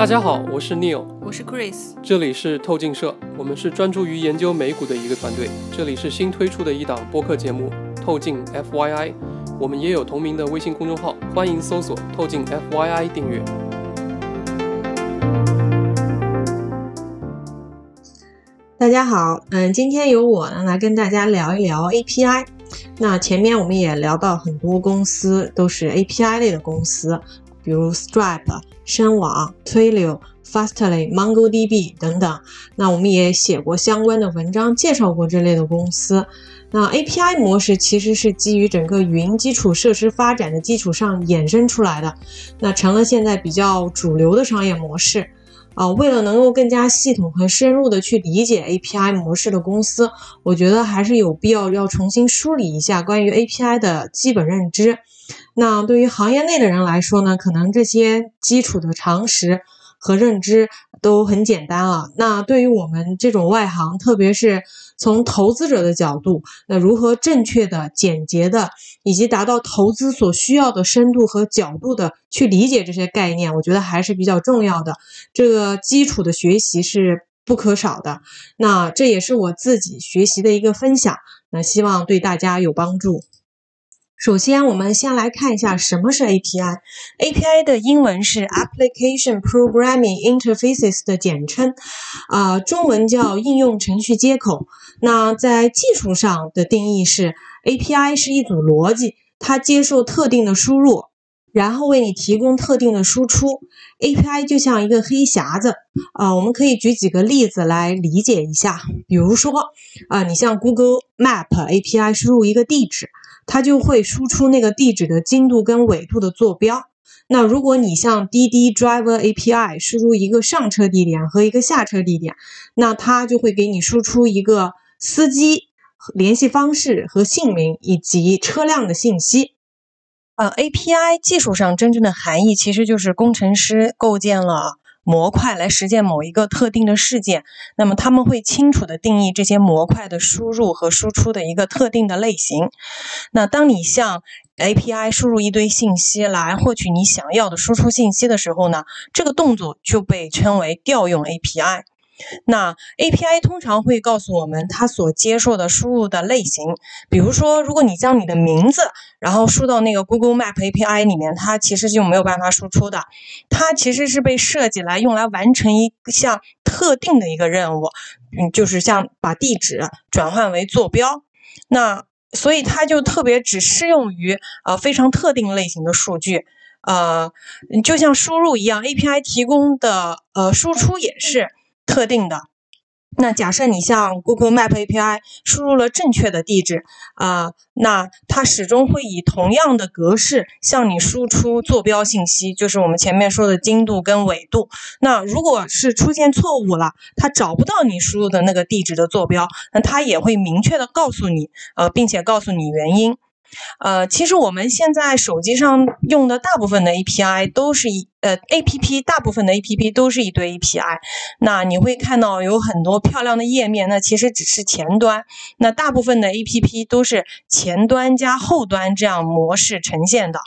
大家好，我是 Neil，我是 Chris，这里是透镜社，我们是专注于研究美股的一个团队。这里是新推出的一档播客节目《透镜 FYI》，我们也有同名的微信公众号，欢迎搜索“透镜 FYI” 订阅。大家好，嗯，今天由我呢来跟大家聊一聊 API。那前面我们也聊到很多公司都是 API 类的公司，比如 Stripe、深网、Twilio、Fastly、MongoDB 等等。那我们也写过相关的文章，介绍过这类的公司。那 API 模式其实是基于整个云基础设施发展的基础上衍生出来的，那成了现在比较主流的商业模式。啊，为了能够更加系统和深入的去理解 API 模式的公司，我觉得还是有必要要重新梳理一下关于 API 的基本认知。那对于行业内的人来说呢，可能这些基础的常识和认知都很简单了。那对于我们这种外行，特别是从投资者的角度，那如何正确的、简洁的，以及达到投资所需要的深度和角度的去理解这些概念，我觉得还是比较重要的。这个基础的学习是不可少的。那这也是我自己学习的一个分享，那希望对大家有帮助。首先，我们先来看一下什么是 API。API 的英文是 Application Programming Interfaces 的简称，啊，中文叫应用程序接口。那在技术上的定义是，API 是一组逻辑，它接受特定的输入，然后为你提供特定的输出。API 就像一个黑匣子，啊，我们可以举几个例子来理解一下。比如说，啊，你像 Google Map API 输入一个地址。它就会输出那个地址的经度跟纬度的坐标。那如果你像滴滴 Driver API 输入一个上车地点和一个下车地点，那它就会给你输出一个司机联系方式和姓名以及车辆的信息。呃，API 技术上真正的含义其实就是工程师构建了。模块来实现某一个特定的事件，那么他们会清楚的定义这些模块的输入和输出的一个特定的类型。那当你向 API 输入一堆信息来获取你想要的输出信息的时候呢，这个动作就被称为调用 API。那 API 通常会告诉我们它所接受的输入的类型，比如说，如果你将你的名字然后输到那个 Google Map API 里面，它其实就没有办法输出的。它其实是被设计来用来完成一项特定的一个任务，嗯，就是像把地址转换为坐标。那所以它就特别只适用于呃非常特定类型的数据，呃，就像输入一样，API 提供的呃输出也是。特定的，那假设你向 Google Map API 输入了正确的地址啊，那它始终会以同样的格式向你输出坐标信息，就是我们前面说的经度跟纬度。那如果是出现错误了，它找不到你输入的那个地址的坐标，那它也会明确的告诉你，呃，并且告诉你原因。呃，其实我们现在手机上用的大部分的 API 都是一呃 APP，大部分的 APP 都是一堆 API。那你会看到有很多漂亮的页面，那其实只是前端。那大部分的 APP 都是前端加后端这样模式呈现的。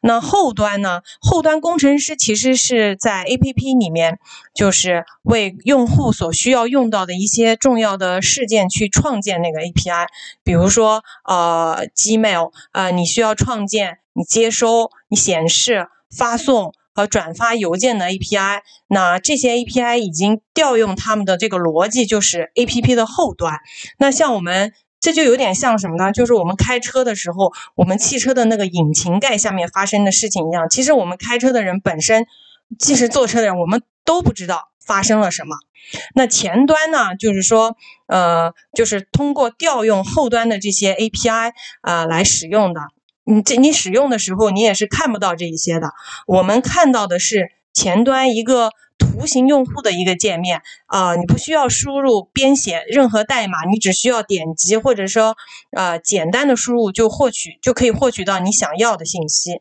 那后端呢？后端工程师其实是在 APP 里面，就是为用户所需要用到的一些重要的事件去创建那个 API，比如说呃 Gmail。呃，你需要创建你接收、你显示、发送和转发邮件的 API。那这些 API 已经调用他们的这个逻辑，就是 APP 的后端。那像我们，这就有点像什么呢？就是我们开车的时候，我们汽车的那个引擎盖下面发生的事情一样。其实我们开车的人本身，即使坐车的人，我们都不知道发生了什么。那前端呢，就是说，呃，就是通过调用后端的这些 API 啊来使用的。你这你使用的时候，你也是看不到这一些的。我们看到的是前端一个图形用户的一个界面啊，你不需要输入编写任何代码，你只需要点击或者说呃简单的输入就获取就可以获取到你想要的信息。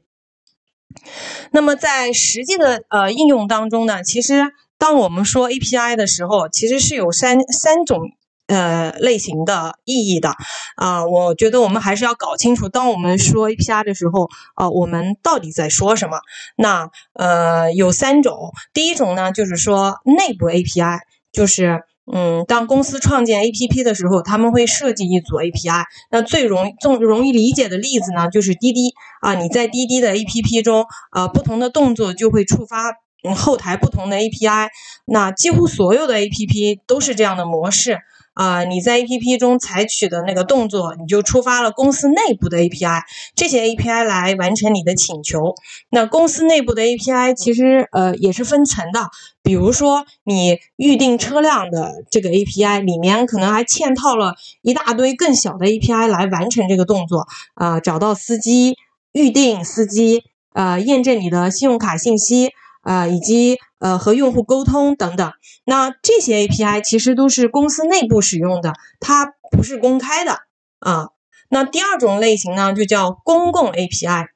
那么在实际的呃应用当中呢，其实。当我们说 API 的时候，其实是有三三种呃类型的意义的啊。我觉得我们还是要搞清楚，当我们说 API 的时候，啊，我们到底在说什么？那呃有三种，第一种呢就是说内部 API，就是。嗯，当公司创建 APP 的时候，他们会设计一组 API。那最容最容易理解的例子呢，就是滴滴啊。你在滴滴的 APP 中，呃，不同的动作就会触发后台不同的 API。那几乎所有的 APP 都是这样的模式。啊，你在 A P P 中采取的那个动作，你就触发了公司内部的 A P I，这些 A P I 来完成你的请求。那公司内部的 A P I 其实呃也是分层的，比如说你预定车辆的这个 A P I 里面可能还嵌套了一大堆更小的 A P I 来完成这个动作啊，找到司机、预定司机、呃验证你的信用卡信息。啊，以及呃和用户沟通等等，那这些 API 其实都是公司内部使用的，它不是公开的啊。那第二种类型呢，就叫公共 API。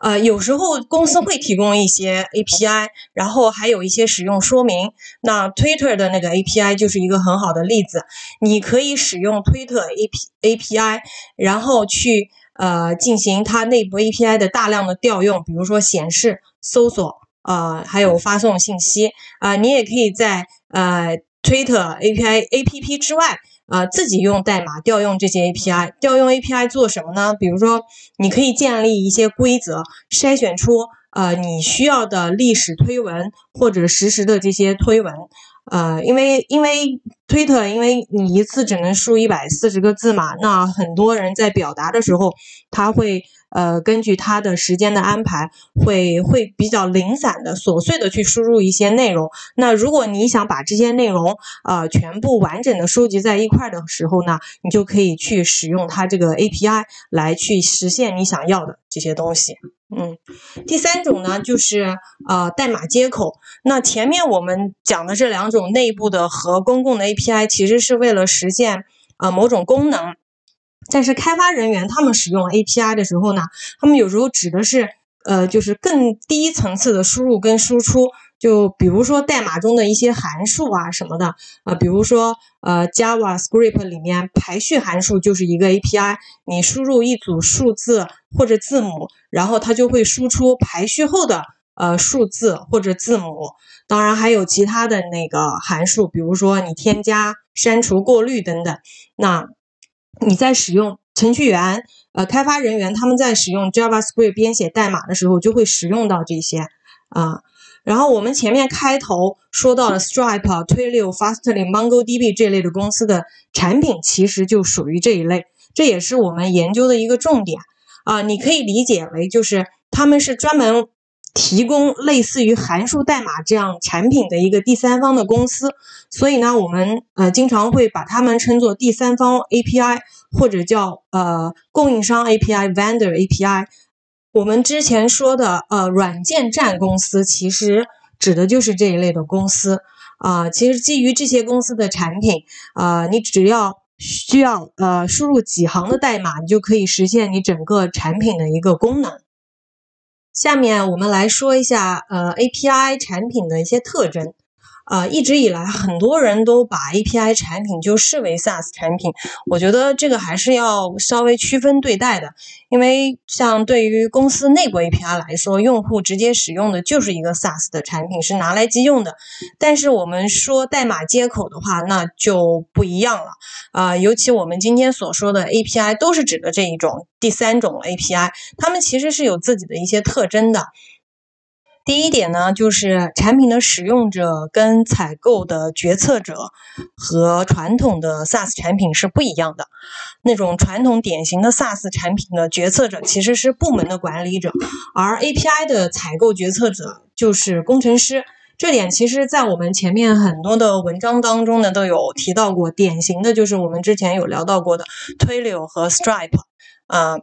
呃，有时候公司会提供一些 API，然后还有一些使用说明。那 Twitter 的那个 API 就是一个很好的例子，你可以使用 Twitter AP API，然后去呃进行它内部 API 的大量的调用，比如说显示、搜索。呃，还有发送信息啊，你也可以在呃 Twitter API APP 之外，呃，自己用代码调用这些 API。调用 API 做什么呢？比如说，你可以建立一些规则，筛选出呃你需要的历史推文或者实时的这些推文。呃，因为因为 Twitter，因为你一次只能输一百四十个字嘛，那很多人在表达的时候，他会。呃，根据他的时间的安排，会会比较零散的、琐碎的去输入一些内容。那如果你想把这些内容呃全部完整的收集在一块的时候呢，你就可以去使用它这个 API 来去实现你想要的这些东西。嗯，第三种呢就是呃代码接口。那前面我们讲的这两种内部的和公共的 API，其实是为了实现啊某种功能。但是开发人员他们使用 API 的时候呢，他们有时候指的是呃，就是更低层次的输入跟输出。就比如说代码中的一些函数啊什么的啊，比如说呃 JavaScript 里面排序函数就是一个 API，你输入一组数字或者字母，然后它就会输出排序后的呃数字或者字母。当然还有其他的那个函数，比如说你添加、删除、过滤等等。那你在使用程序员、呃开发人员，他们在使用 JavaScript 编写代码的时候，就会使用到这些啊。然后我们前面开头说到了 Stripe、Twilio、Fastly、MongoDB 这类的公司的产品，其实就属于这一类，这也是我们研究的一个重点啊。你可以理解为，就是他们是专门。提供类似于函数代码这样产品的一个第三方的公司，所以呢，我们呃经常会把他们称作第三方 API 或者叫呃供应商 API vendor API。我们之前说的呃软件站公司，其实指的就是这一类的公司啊。其实基于这些公司的产品啊，你只要需要呃输入几行的代码，你就可以实现你整个产品的一个功能。下面我们来说一下，呃，API 产品的一些特征。啊，一直以来很多人都把 API 产品就视为 SaaS 产品，我觉得这个还是要稍微区分对待的，因为像对于公司内部 API 来说，用户直接使用的就是一个 SaaS 的产品，是拿来即用的。但是我们说代码接口的话，那就不一样了啊，尤其我们今天所说的 API 都是指的这一种第三种 API，它们其实是有自己的一些特征的。第一点呢，就是产品的使用者跟采购的决策者和传统的 SaaS 产品是不一样的。那种传统典型的 SaaS 产品的决策者其实是部门的管理者，而 API 的采购决策者就是工程师。这点其实在我们前面很多的文章当中呢都有提到过。典型的就是我们之前有聊到过的 Twilio 和 Stripe，啊，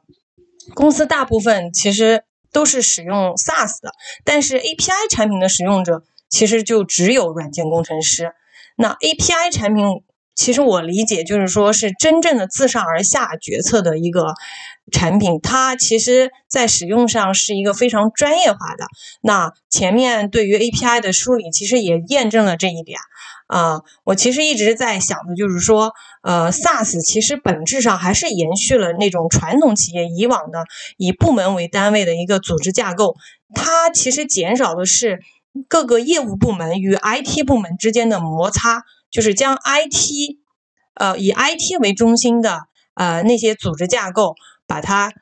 公司大部分其实。都是使用 SaaS 的，但是 API 产品的使用者其实就只有软件工程师。那 API 产品其实我理解就是说是真正的自上而下决策的一个产品，它其实在使用上是一个非常专业化的。那前面对于 API 的梳理，其实也验证了这一点。啊，我其实一直在想的就是说，呃，SaaS 其实本质上还是延续了那种传统企业以往的以部门为单位的一个组织架构，它其实减少的是各个业务部门与 IT 部门之间的摩擦。就是将 IT，呃，以 IT 为中心的呃那些组织架构，把它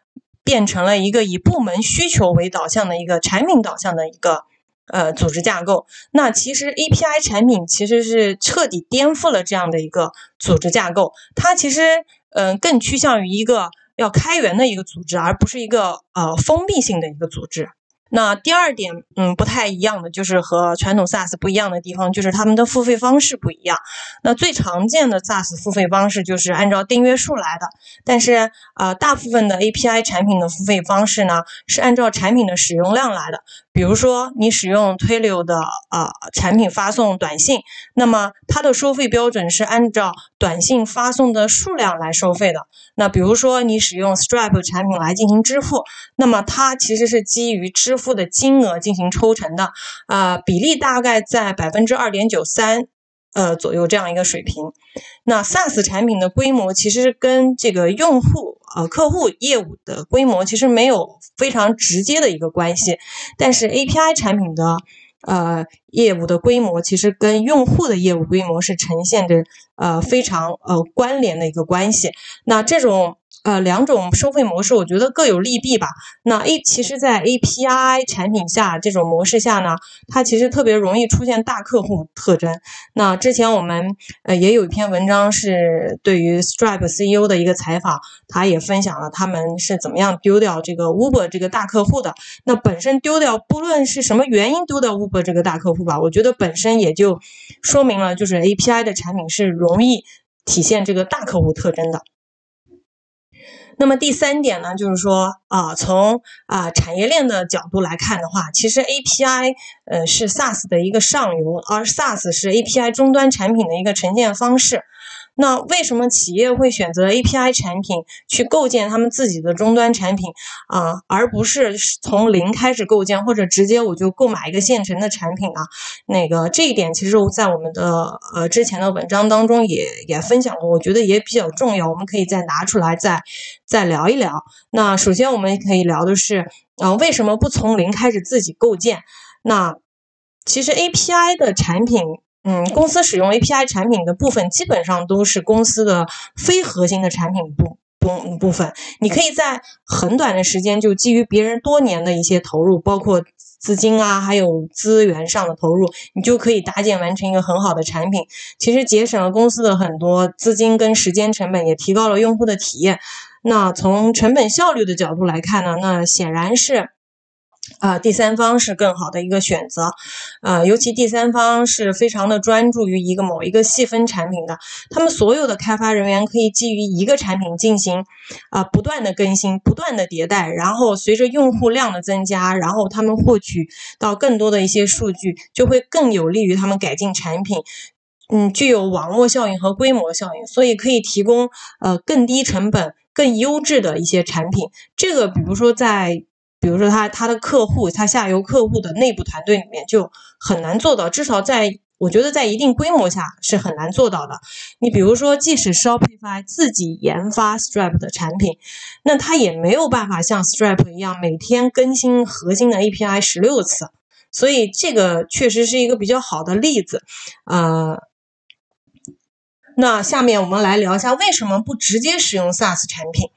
变成了一个以部门需求为导向的一个产品导向的一个呃组织架构。那其实 API 产品其实是彻底颠覆了这样的一个组织架构，它其实嗯更趋向于一个要开源的一个组织，而不是一个呃封闭性的一个组织。那第二点，嗯，不太一样的就是和传统 SaaS 不一样的地方，就是他们的付费方式不一样。那最常见的 SaaS 付费方式就是按照订阅数来的，但是呃，大部分的 API 产品的付费方式呢，是按照产品的使用量来的。比如说，你使用推流的呃产品发送短信，那么它的收费标准是按照短信发送的数量来收费的。那比如说，你使用 Stripe 产品来进行支付，那么它其实是基于支付的金额进行抽成的，啊，比例大概在百分之二点九三。呃，左右这样一个水平。那 SaaS 产品的规模其实跟这个用户呃客户业务的规模其实没有非常直接的一个关系，但是 API 产品的呃业务的规模其实跟用户的业务规模是呈现着呃非常呃关联的一个关系。那这种。呃，两种收费模式，我觉得各有利弊吧。那 A 其实，在 API 产品下这种模式下呢，它其实特别容易出现大客户特征。那之前我们呃也有一篇文章是对于 Stripe CEO 的一个采访，他也分享了他们是怎么样丢掉这个 Uber 这个大客户的。那本身丢掉，不论是什么原因丢掉 Uber 这个大客户吧，我觉得本身也就说明了，就是 API 的产品是容易体现这个大客户特征的。那么第三点呢，就是说啊，从啊产业链的角度来看的话，其实 API 呃是 SaaS 的一个上游，而 SaaS 是 API 终端产品的一个呈现方式。那为什么企业会选择 API 产品去构建他们自己的终端产品啊，而不是从零开始构建，或者直接我就购买一个现成的产品啊？那个这一点其实我在我们的呃之前的文章当中也也分享过，我觉得也比较重要，我们可以再拿出来再再聊一聊。那首先我们可以聊的是，啊为什么不从零开始自己构建？那其实 API 的产品。嗯，公司使用 API 产品的部分基本上都是公司的非核心的产品部部部分。你可以在很短的时间就基于别人多年的一些投入，包括资金啊，还有资源上的投入，你就可以搭建完成一个很好的产品。其实节省了公司的很多资金跟时间成本，也提高了用户的体验。那从成本效率的角度来看呢，那显然是。啊，第三方是更好的一个选择，啊，尤其第三方是非常的专注于一个某一个细分产品的，他们所有的开发人员可以基于一个产品进行啊不断的更新、不断的迭代，然后随着用户量的增加，然后他们获取到更多的一些数据，就会更有利于他们改进产品，嗯，具有网络效应和规模效应，所以可以提供呃更低成本、更优质的一些产品。这个比如说在。比如说，他他的客户，他下游客户的内部团队里面就很难做到，至少在我觉得在一定规模下是很难做到的。你比如说，即使 Shopify 自己研发 Stripe 的产品，那他也没有办法像 Stripe 一样每天更新核心的 API 十六次。所以这个确实是一个比较好的例子。呃，那下面我们来聊一下为什么不直接使用 SaaS 产品。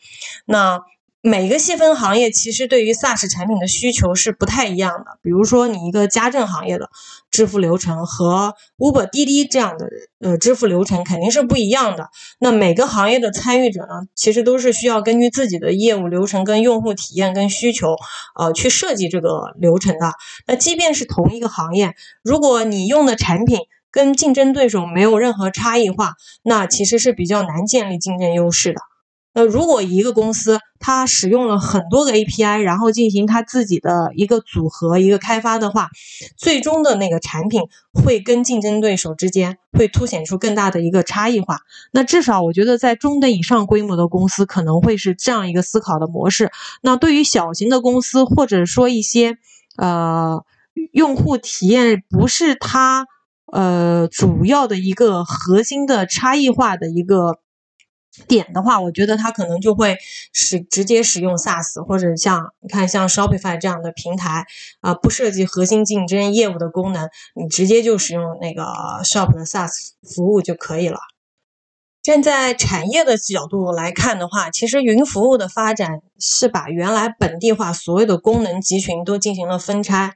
那每个细分行业其实对于 SaaS 产品的需求是不太一样的。比如说，你一个家政行业的支付流程和 Uber、滴滴这样的呃支付流程肯定是不一样的。那每个行业的参与者呢，其实都是需要根据自己的业务流程、跟用户体验、跟需求，呃，去设计这个流程的。那即便是同一个行业，如果你用的产品跟竞争对手没有任何差异化，那其实是比较难建立竞争优势的。那如果一个公司它使用了很多个 API，然后进行它自己的一个组合、一个开发的话，最终的那个产品会跟竞争对手之间会凸显出更大的一个差异化。那至少我觉得在中等以上规模的公司可能会是这样一个思考的模式。那对于小型的公司，或者说一些呃用户体验不是它呃主要的一个核心的差异化的一个。点的话，我觉得它可能就会使直接使用 SaaS，或者像你看像 Shopify 这样的平台啊，不涉及核心竞争业务的功能，你直接就使用那个 Shop 的 SaaS 服务就可以了。站在产业的角度来看的话，其实云服务的发展是把原来本地化所有的功能集群都进行了分拆，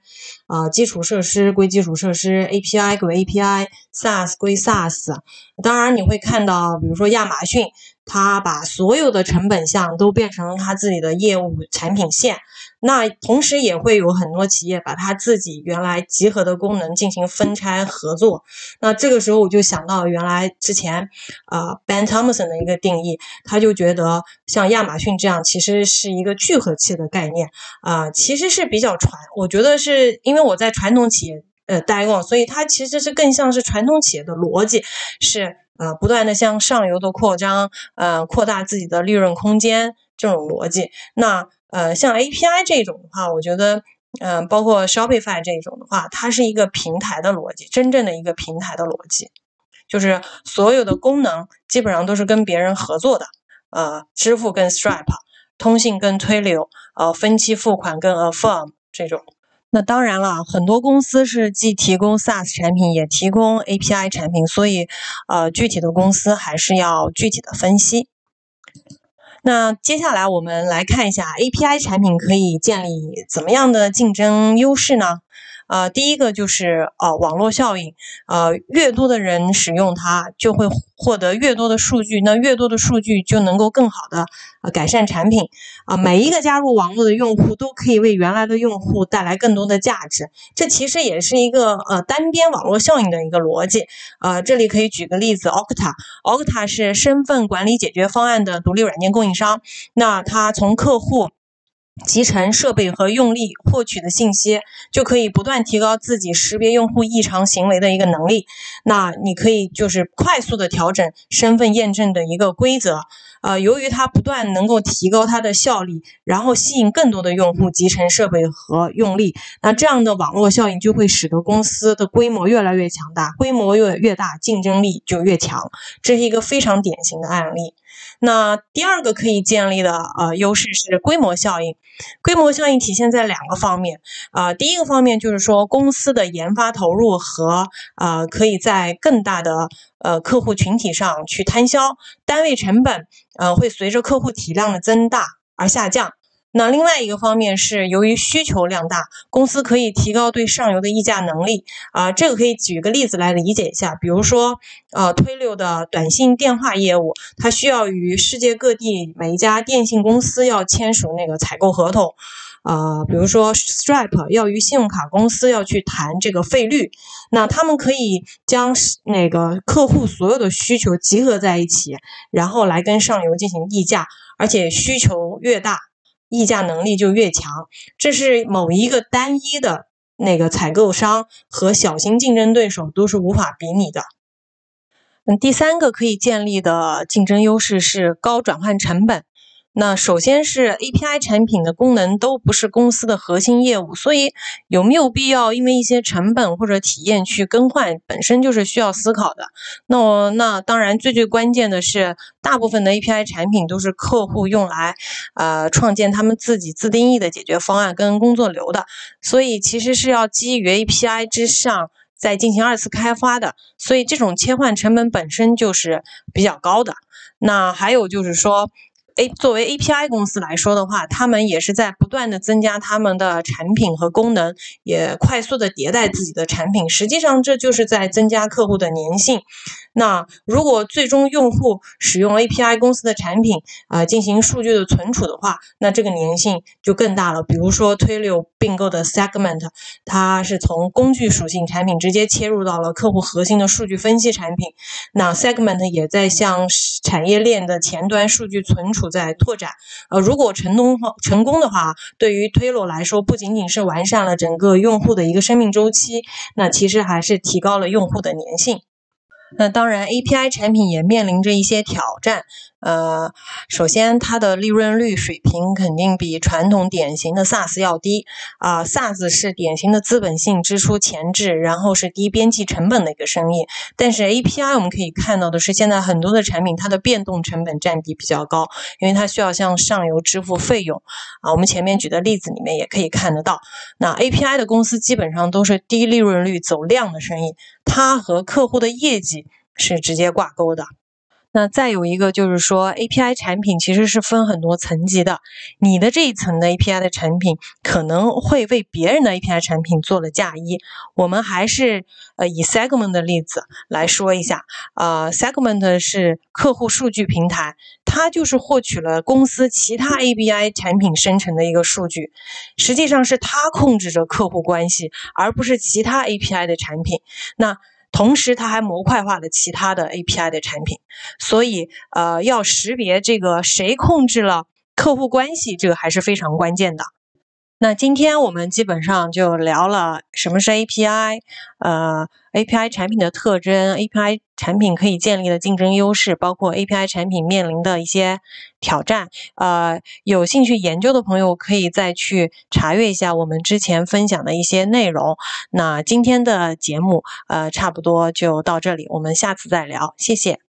啊，基础设施归基础设施，API 归 API，SaaS 归 SaaS。当然你会看到，比如说亚马逊。他把所有的成本项都变成了他自己的业务产品线，那同时也会有很多企业把他自己原来集合的功能进行分拆合作。那这个时候我就想到原来之前啊 Ben Thompson 的一个定义，他就觉得像亚马逊这样其实是一个聚合器的概念啊，其实是比较传。我觉得是因为我在传统企业呃待过，所以它其实是更像是传统企业的逻辑是。呃，不断的向上游的扩张，呃，扩大自己的利润空间这种逻辑。那呃，像 API 这种的话，我觉得，嗯，包括 Shopify 这种的话，它是一个平台的逻辑，真正的一个平台的逻辑，就是所有的功能基本上都是跟别人合作的。呃，支付跟 Stripe，通信跟推流，呃，分期付款跟 Affirm 这种。那当然了，很多公司是既提供 SaaS 产品，也提供 API 产品，所以，呃，具体的公司还是要具体的分析。那接下来我们来看一下 API 产品可以建立怎么样的竞争优势呢？呃，第一个就是呃网络效应，呃，越多的人使用它，就会获得越多的数据，那越多的数据就能够更好的呃改善产品，啊，每一个加入网络的用户都可以为原来的用户带来更多的价值，这其实也是一个呃单边网络效应的一个逻辑，呃，这里可以举个例子，Okta，Okta 是身份管理解决方案的独立软件供应商，那它从客户。集成设备和用力获取的信息，就可以不断提高自己识别用户异常行为的一个能力。那你可以就是快速的调整身份验证的一个规则。呃，由于它不断能够提高它的效率，然后吸引更多的用户集成设备和用力，那这样的网络效应就会使得公司的规模越来越强大，规模越越大，竞争力就越强。这是一个非常典型的案例。那第二个可以建立的呃优势是规模效应。规模效应体现在两个方面啊，第一个方面就是说公司的研发投入和呃可以在更大的呃客户群体上去摊销，单位成本呃会随着客户体量的增大而下降。那另外一个方面是，由于需求量大，公司可以提高对上游的议价能力啊。这个可以举个例子来理解一下，比如说，呃，推流的短信电话业务，它需要与世界各地每一家电信公司要签署那个采购合同，呃，比如说 Stripe 要与信用卡公司要去谈这个费率，那他们可以将那个客户所有的需求集合在一起，然后来跟上游进行议价，而且需求越大。议价能力就越强，这是某一个单一的那个采购商和小型竞争对手都是无法比拟的。嗯，第三个可以建立的竞争优势是高转换成本。那首先是 API 产品的功能都不是公司的核心业务，所以有没有必要因为一些成本或者体验去更换，本身就是需要思考的。那我那当然最最关键的是，大部分的 API 产品都是客户用来呃创建他们自己自定义的解决方案跟工作流的，所以其实是要基于 API 之上再进行二次开发的，所以这种切换成本本身就是比较高的。那还有就是说。A 作为 API 公司来说的话，他们也是在不断的增加他们的产品和功能，也快速的迭代自己的产品。实际上，这就是在增加客户的粘性。那如果最终用户使用 API 公司的产品啊进行数据的存储的话，那这个粘性就更大了。比如说推流并购的 Segment，它是从工具属性产品直接切入到了客户核心的数据分析产品。那 Segment 也在向产业链的前端数据存储。在拓展。呃，如果成功成功的话，对于推罗来说，不仅仅是完善了整个用户的一个生命周期，那其实还是提高了用户的粘性。那当然，API 产品也面临着一些挑战。呃，首先它的利润率水平肯定比传统典型的 SaaS 要低啊。SaaS 是典型的资本性支出前置，然后是低边际成本的一个生意。但是 API 我们可以看到的是，现在很多的产品它的变动成本占比比较高，因为它需要向上游支付费用啊。我们前面举的例子里面也可以看得到，那 API 的公司基本上都是低利润率走量的生意，它和客户的业绩是直接挂钩的。那再有一个就是说，API 产品其实是分很多层级的。你的这一层的 API 的产品可能会为别人的 API 产品做了嫁衣。我们还是呃以 Segment 的例子来说一下。呃，Segment 是客户数据平台，它就是获取了公司其他 API 产品生成的一个数据，实际上是它控制着客户关系，而不是其他 API 的产品。那同时，它还模块化了其他的 API 的产品，所以呃，要识别这个谁控制了客户关系，这个还是非常关键的。那今天我们基本上就聊了什么是 API，呃，API 产品的特征，API 产品可以建立的竞争优势，包括 API 产品面临的一些挑战。呃，有兴趣研究的朋友可以再去查阅一下我们之前分享的一些内容。那今天的节目，呃，差不多就到这里，我们下次再聊，谢谢。